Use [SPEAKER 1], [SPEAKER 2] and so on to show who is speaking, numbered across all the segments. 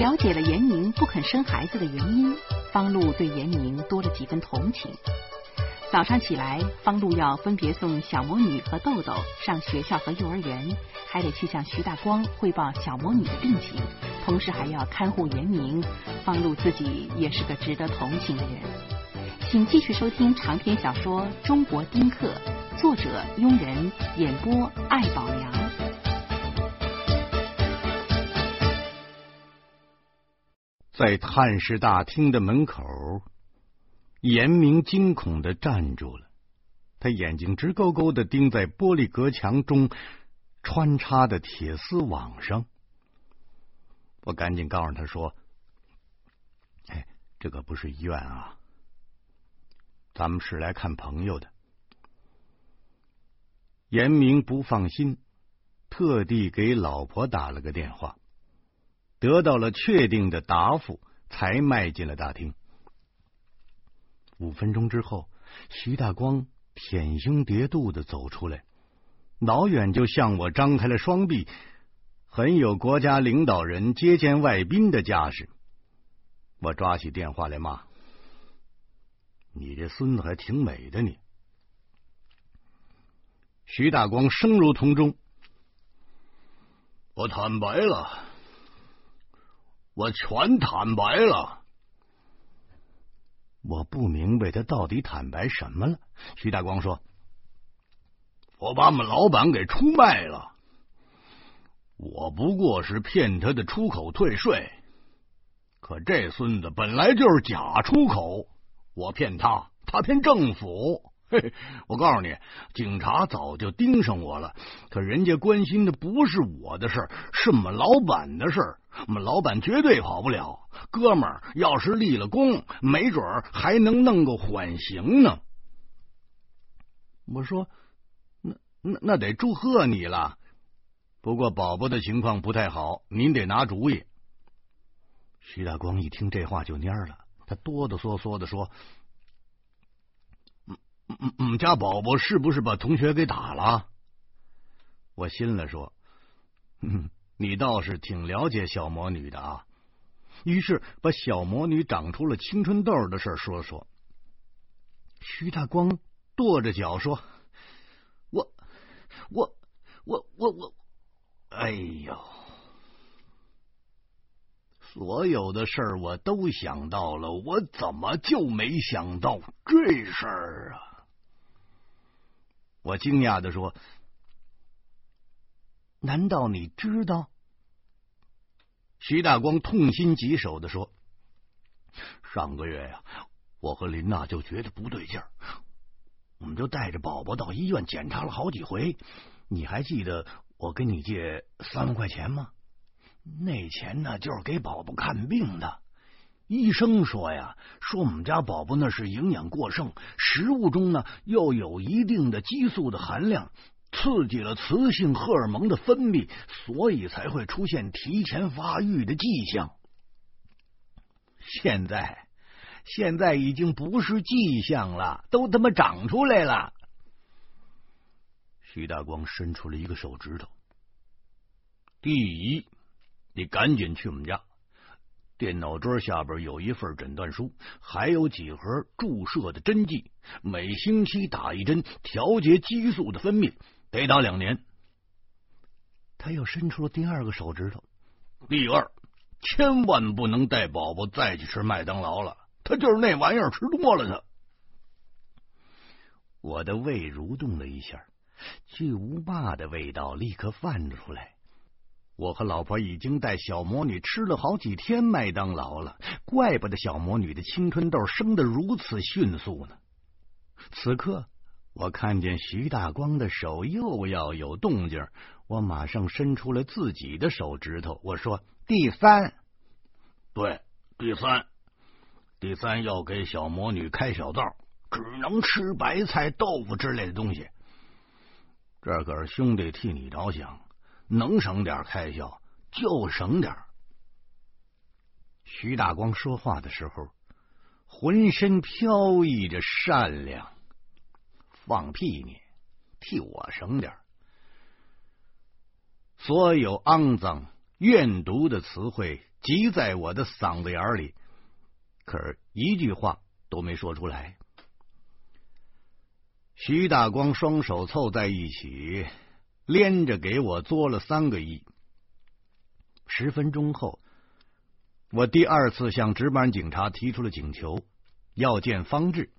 [SPEAKER 1] 了解了严明不肯生孩子的原因，方露对严明多了几分同情。早上起来，方露要分别送小魔女和豆豆上学校和幼儿园，还得去向徐大光汇报小魔女的病情，同时还要看护严明。方露自己也是个值得同情的人。请继续收听长篇小说《中国丁克》，作者庸人，演播艾宝良。
[SPEAKER 2] 在探视大厅的门口。严明惊恐的站住了，他眼睛直勾勾的盯在玻璃隔墙中穿插的铁丝网上。我赶紧告诉他说：“哎，这可不是医院啊，咱们是来看朋友的。”严明不放心，特地给老婆打了个电话，得到了确定的答复，才迈进了大厅。五分钟之后，徐大光舔胸叠肚的走出来，老远就向我张开了双臂，很有国家领导人接见外宾的架势。我抓起电话来骂：“你这孙子还挺美的你！”徐大光声如铜钟：“我坦白了，我全坦白了。”我不明白他到底坦白什么了。徐大光说：“我把我们老板给出卖了，我不过是骗他的出口退税。可这孙子本来就是假出口，我骗他，他骗政府。”嘿，我告诉你，警察早就盯上我了。可人家关心的不是我的事儿，是我们老板的事儿。我们老板绝对跑不了。哥们儿，要是立了功，没准还能弄个缓刑呢。我说，那那那得祝贺你了。不过宝宝的情况不太好，您得拿主意。徐大光一听这话就蔫了，他哆哆嗦嗦的说。嗯嗯，我们家宝宝是不是把同学给打了？我心了说：“嗯，你倒是挺了解小魔女的啊。”于是把小魔女长出了青春痘的事说说。徐大光跺着脚说：“我，我，我，我，我，哎呦，所有的事我都想到了，我怎么就没想到这事儿啊？”我惊讶的说：“难道你知道？”徐大光痛心疾首的说：“上个月呀，我和林娜就觉得不对劲儿，我们就带着宝宝到医院检查了好几回。你还记得我跟你借三万块钱吗？那钱呢，就是给宝宝看病的。”医生说呀，说我们家宝宝那是营养过剩，食物中呢又有一定的激素的含量，刺激了雌性荷尔蒙的分泌，所以才会出现提前发育的迹象。现在，现在已经不是迹象了，都他妈长出来了。徐大光伸出了一个手指头。第一，你赶紧去我们家。电脑桌下边有一份诊断书，还有几盒注射的针剂，每星期打一针，调节激素的分泌，得打两年。他又伸出了第二个手指头。第二，千万不能带宝宝再去吃麦当劳了，他就是那玩意儿吃多了他。我的胃蠕动了一下，巨无霸的味道立刻泛了出来。我和老婆已经带小魔女吃了好几天麦当劳了，怪不得小魔女的青春痘生的如此迅速呢。此刻，我看见徐大光的手又要有动静，我马上伸出了自己的手指头，我说：“第三，对，第三，第三要给小魔女开小灶，只能吃白菜、豆腐之类的东西。这可是兄弟替你着想。”能省点开销就省点。徐大光说话的时候，浑身飘逸着善良。放屁你！替我省点。所有肮脏、怨毒的词汇急在我的嗓子眼里，可是一句话都没说出来。徐大光双手凑在一起，连着给我作了三个亿。十分钟后，我第二次向值班警察提出了请求，要见方志。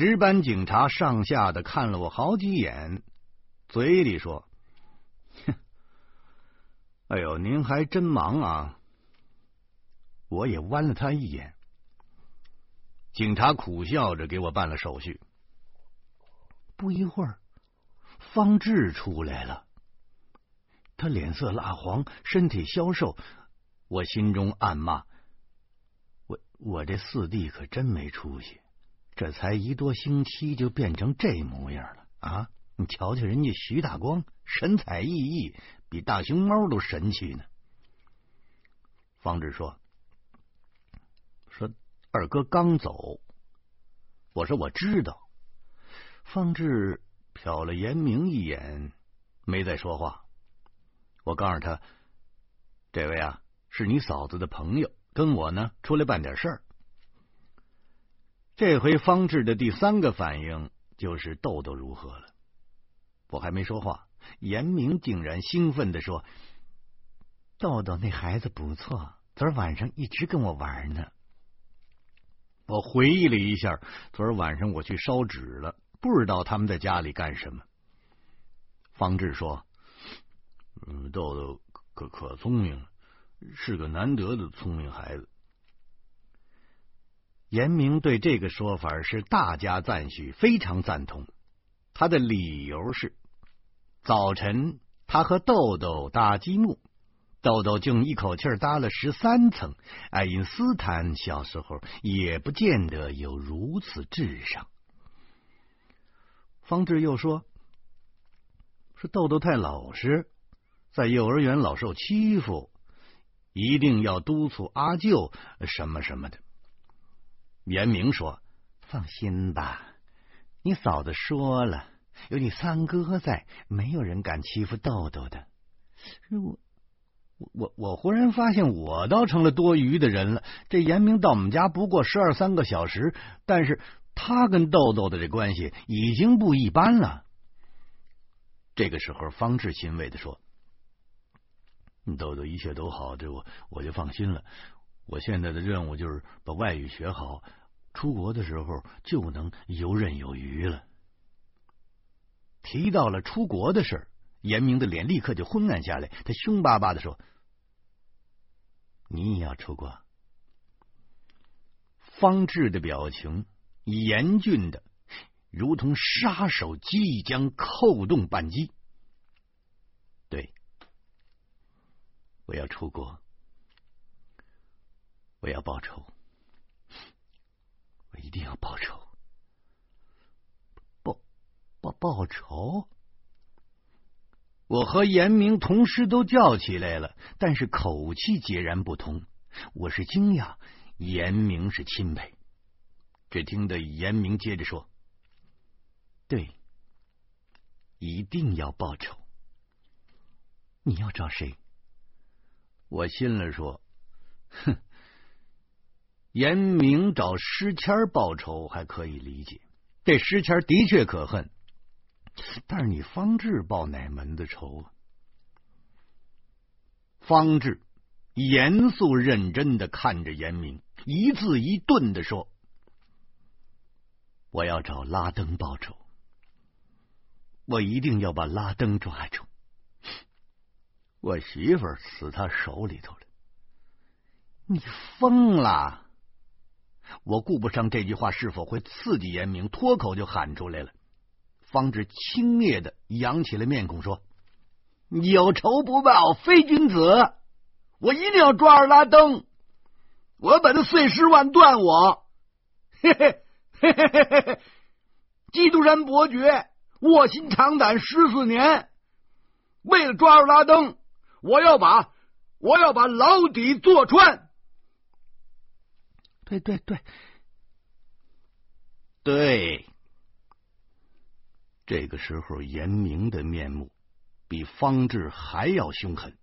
[SPEAKER 2] 值班警察上下的看了我好几眼，嘴里说：“哼，哎呦，您还真忙啊！”我也剜了他一眼。警察苦笑着给我办了手续。不一会儿，方志出来了。他脸色蜡黄，身体消瘦。我心中暗骂：我我这四弟可真没出息，这才一多星期就变成这模样了啊！你瞧瞧人家徐大光，神采奕奕，比大熊猫都神气呢。方志说：“说二哥刚走。”我说：“我知道。”方志瞟了严明一眼，没再说话。我告诉他：“这位啊，是你嫂子的朋友，跟我呢出来办点事儿。”这回方志的第三个反应就是豆豆如何了。我还没说话，严明竟然兴奋的说：“豆豆那孩子不错，昨儿晚上一直跟我玩呢。”我回忆了一下，昨儿晚上我去烧纸了。不知道他们在家里干什么。方志说：“嗯，豆豆可可聪明了，是个难得的聪明孩子。”严明对这个说法是大加赞许，非常赞同。他的理由是：早晨他和豆豆搭积木，豆豆竟一口气搭了十三层。爱因斯坦小时候也不见得有如此智商。方志又说：“是豆豆太老实，在幼儿园老受欺负，一定要督促阿舅什么什么的。”严明说：“放心吧，你嫂子说了，有你三哥在，没有人敢欺负豆豆的。”我我我忽然发现，我倒成了多余的人了。这严明到我们家不过十二三个小时，但是。他跟豆豆的这关系已经不一般了。这个时候，方志欣慰的说：“豆豆一切都好，这我我就放心了。我现在的任务就是把外语学好，出国的时候就能游刃有余了。”提到了出国的事严明的脸立刻就昏暗下来，他凶巴巴的说：“你也要出国？”方志的表情。严峻的，如同杀手即将扣动扳机。对，我要出国，我要报仇，我一定要报仇，报报报仇！我和严明同时都叫起来了，但是口气截然不同。我是惊讶，严明是钦佩。只听得严明接着说：“对，一定要报仇。你要找谁？”我信了说：“哼，严明找诗谦报仇还可以理解，这诗谦的确可恨。但是你方志报哪门子仇啊？”方志严肃认真的看着严明，一字一顿的说。我要找拉登报仇，我一定要把拉登抓住。我媳妇死他手里头了，你疯了！我顾不上这句话是否会刺激严明，脱口就喊出来了。方志轻蔑的扬起了面孔说：“有仇不报非君子，我一定要抓住拉登，我要把他碎尸万段！我，嘿嘿。”嘿嘿嘿嘿嘿！基督山伯爵卧薪尝胆十四年，为了抓住拉登，我要把我要把牢底坐穿。对对对，对。这个时候，严明的面目比方志还要凶狠。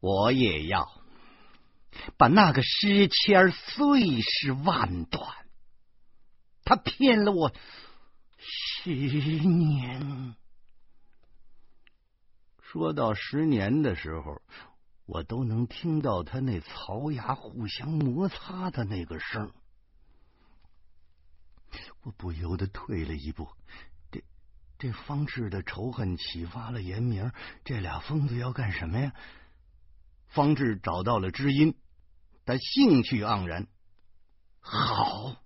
[SPEAKER 3] 我也要把那个诗签碎尸万段。他骗了我十年。
[SPEAKER 2] 说到十年的时候，我都能听到他那槽牙互相摩擦的那个声。我不由得退了一步。这这方志的仇恨启发了严明，这俩疯子要干什么呀？方志找到了知音，他兴趣盎然。
[SPEAKER 3] 好，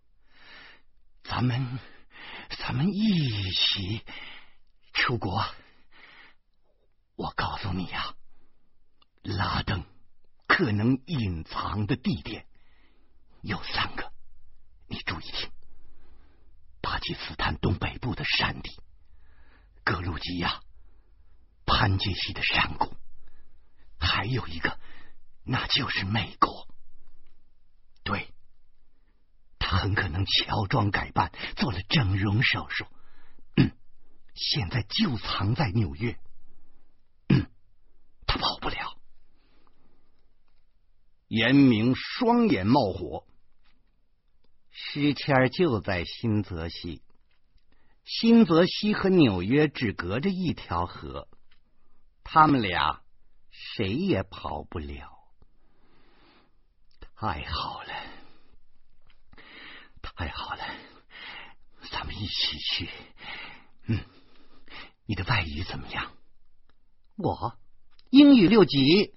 [SPEAKER 3] 咱们咱们一起出国。我告诉你呀，拉登可能隐藏的地点有三个，你注意听。巴基斯坦东北部的山地，格鲁吉亚潘杰西的山谷，还有一个，那就是美国。对，他很可能乔装改扮，做了整容手术，现在就藏在纽约。他跑不了。
[SPEAKER 2] 严明双眼冒火。
[SPEAKER 3] 诗签就在新泽西，新泽西和纽约只隔着一条河，他们俩谁也跑不了。太好了，太好了，咱们一起去。嗯，你的外语怎么样？我英语六级。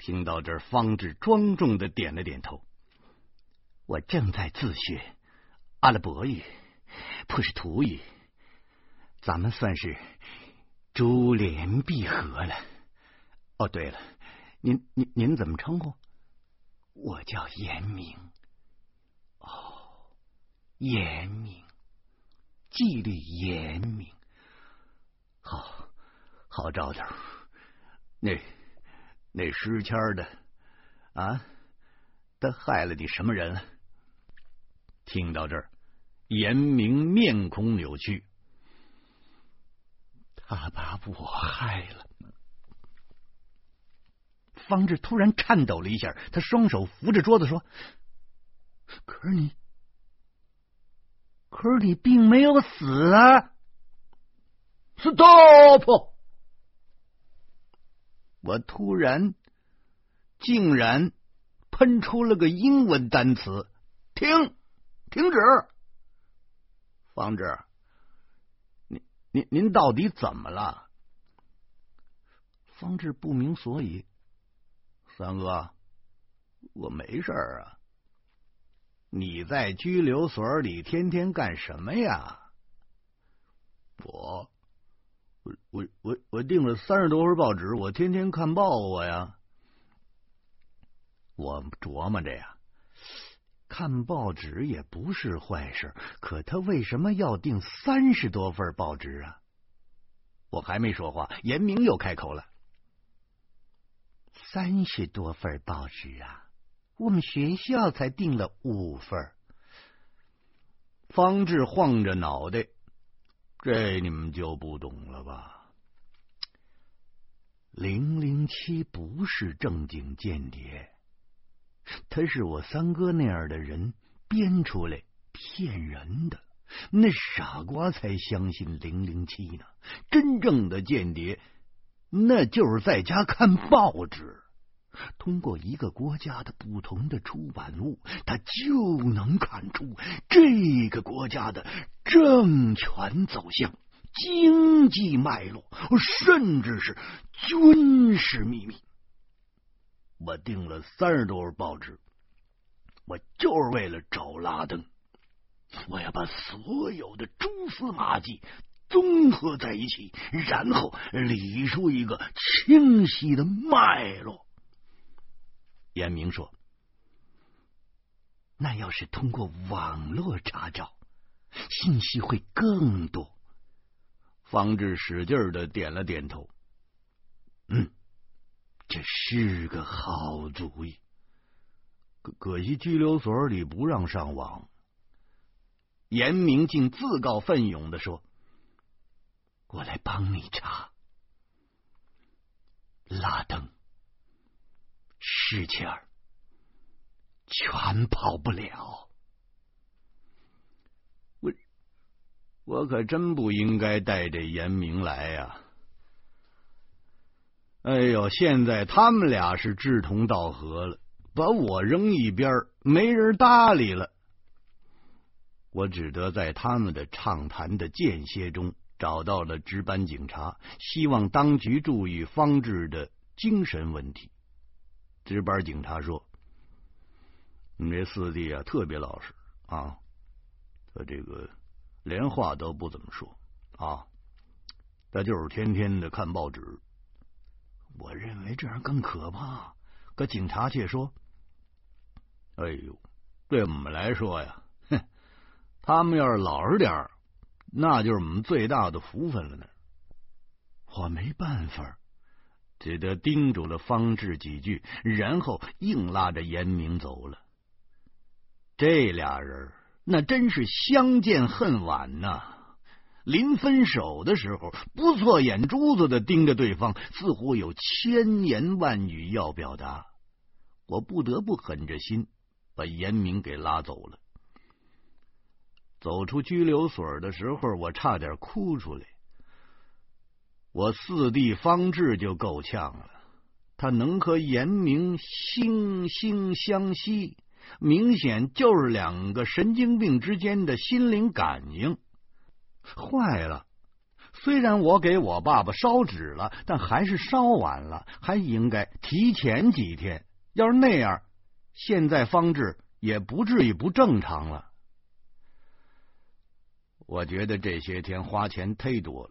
[SPEAKER 2] 听到这儿，方志庄重的点了点头。
[SPEAKER 3] 我正在自学阿拉伯语、普什图语，咱们算是珠联璧合了。
[SPEAKER 2] 哦，对了，您您您怎么称呼？
[SPEAKER 3] 我叫严明。哦，严明，纪律严明。
[SPEAKER 2] 好，好兆头。那。那诗签的啊，他害了你什么人？听到这儿，严明面孔扭曲，
[SPEAKER 3] 他把我害了。方志突然颤抖了一下，他双手扶着桌子说：“可是你，可是你并没有死啊
[SPEAKER 2] ！”Stop！我突然竟然喷出了个英文单词，停，停止。方志，您您您到底怎么了？
[SPEAKER 3] 方志不明所以。
[SPEAKER 2] 三哥，我没事啊。你在拘留所里天天干什么呀？我。我我我订了三十多份报纸，我天天看报我呀。我琢磨着呀，看报纸也不是坏事，可他为什么要订三十多份报纸啊？我还没说话，严明又开口了：“
[SPEAKER 3] 三十多份报纸啊，我们学校才订了五份。”
[SPEAKER 2] 方志晃着脑袋。这你们就不懂了吧？零零七不是正经间谍，他是我三哥那样的人编出来骗人的。那傻瓜才相信零零七呢。真正的间谍，那就是在家看报纸。通过一个国家的不同的出版物，他就能看出这个国家的政权走向、经济脉络，甚至是军事秘密。我订了三十多份报纸，我就是为了找拉登。我要把所有的蛛丝马迹综合在一起，然后理出一个清晰的脉络。严明说：“
[SPEAKER 3] 那要是通过网络查找，信息会更多。”
[SPEAKER 2] 方志使劲的点了点头：“嗯，这是个好主意。可可惜拘留所里不让上网。”严明竟自告奋勇的说：“
[SPEAKER 3] 我来帮你查。拉登，事情儿全跑不了。
[SPEAKER 2] 我我可真不应该带这严明来呀！哎呦，现在他们俩是志同道合了，把我扔一边，没人搭理了。我只得在他们的畅谈的间歇中。找到了值班警察，希望当局注意方志的精神问题。值班警察说：“你这四弟啊，特别老实啊，他这个连话都不怎么说啊，他就是天天的看报纸。我认为这样更可怕。可警察却说：‘哎呦，对我们来说呀，哼，他们要是老实点。’”那就是我们最大的福分了呢。我没办法，只得叮嘱了方志几句，然后硬拉着严明走了。这俩人那真是相见恨晚呐！临分手的时候，不错眼珠子的盯着对方，似乎有千言万语要表达。我不得不狠着心把严明给拉走了。走出拘留所的时候，我差点哭出来。我四弟方志就够呛了，他能和严明惺惺相惜，明显就是两个神经病之间的心灵感应。坏了！虽然我给我爸爸烧纸了，但还是烧晚了，还应该提前几天。要是那样，现在方志也不至于不正常了。我觉得这些天花钱忒多了，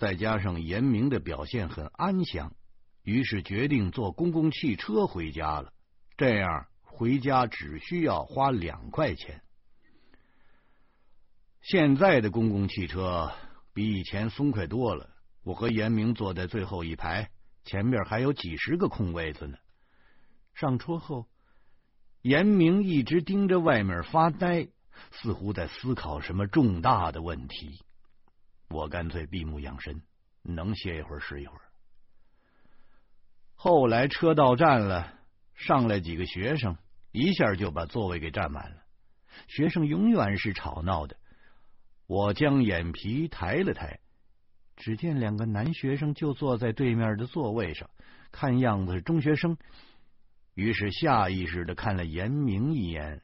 [SPEAKER 2] 再加上严明的表现很安详，于是决定坐公共汽车回家了。这样回家只需要花两块钱。现在的公共汽车比以前松快多了。我和严明坐在最后一排，前面还有几十个空位子呢。上车后，严明一直盯着外面发呆。似乎在思考什么重大的问题，我干脆闭目养神，能歇一会儿是一会儿。后来车到站了，上来几个学生，一下就把座位给占满了。学生永远是吵闹的。我将眼皮抬了抬，只见两个男学生就坐在对面的座位上，看样子是中学生。于是下意识的看了严明一眼。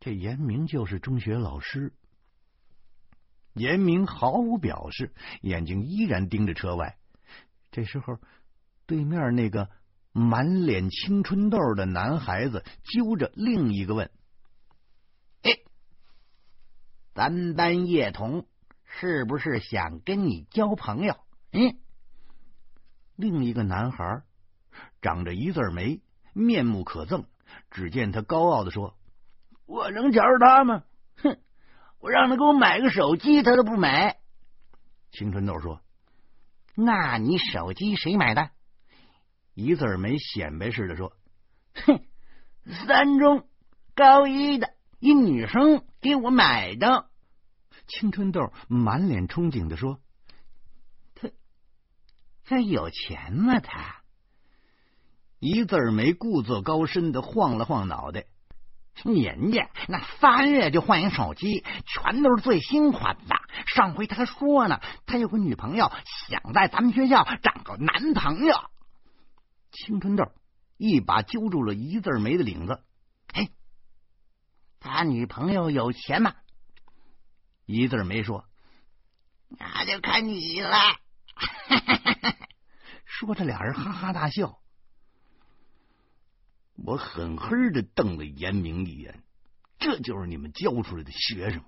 [SPEAKER 2] 这严明就是中学老师。严明毫无表示，眼睛依然盯着车外。这时候，对面那个满脸青春痘的男孩子揪着另一个问：“
[SPEAKER 4] 哎，咱班叶童是不是想跟你交朋友？”嗯，
[SPEAKER 2] 另一个男孩长着一字眉，面目可憎。只见他高傲的说。
[SPEAKER 4] 我能瞧着他吗？哼！我让他给我买个手机，他都不买。
[SPEAKER 2] 青春豆说：“
[SPEAKER 4] 那你手机谁买的？”
[SPEAKER 2] 一字没显摆似的说：“
[SPEAKER 4] 哼，三中高一的一女生给我买的。”
[SPEAKER 2] 青春豆满脸憧憬的说：“
[SPEAKER 4] 他他有钱吗？他？”
[SPEAKER 2] 一字没故作高深的晃了晃脑袋。
[SPEAKER 4] 人家那仨月就换一手机，全都是最新款的。上回他说呢，他有个女朋友，想在咱们学校找个男朋友。
[SPEAKER 2] 青春痘一把揪住了一字眉的领子。
[SPEAKER 4] 哎，他女朋友有钱吗？
[SPEAKER 2] 一字没说。
[SPEAKER 4] 那就看你了。
[SPEAKER 2] 说着，俩人哈哈大笑。我狠狠的瞪了严明一眼，这就是你们教出来的学生。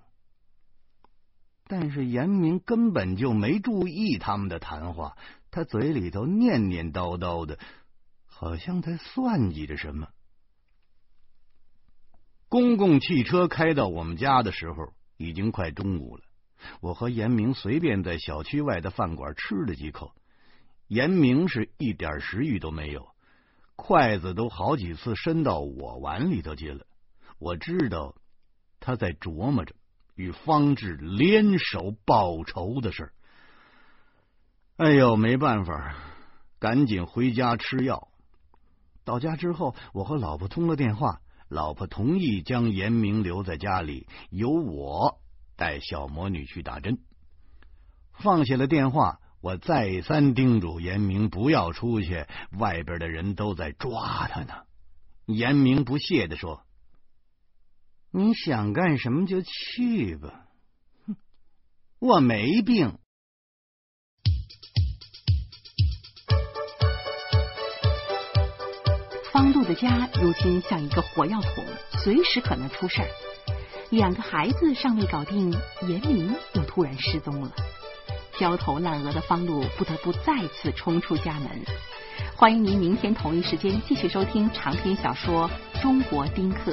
[SPEAKER 2] 但是严明根本就没注意他们的谈话，他嘴里头念念叨叨的，好像在算计着什么。公共汽车开到我们家的时候，已经快中午了。我和严明随便在小区外的饭馆吃了几口，严明是一点食欲都没有。筷子都好几次伸到我碗里头去了，我知道他在琢磨着与方志联手报仇的事。哎呦，没办法，赶紧回家吃药。到家之后，我和老婆通了电话，老婆同意将严明留在家里，由我带小魔女去打针。放下了电话，我再三叮嘱严明不要出去，外边的人都在抓他呢。严明不屑的说：“你想干什么就去吧，哼，我没病。”
[SPEAKER 1] 方路的家如今像一个火药桶，随时可能出事儿。两个孩子尚未搞定，严明又突然失踪了。焦头烂额的方路不得不再次冲出家门。欢迎您明天同一时间继续收听长篇小说《中国丁克》。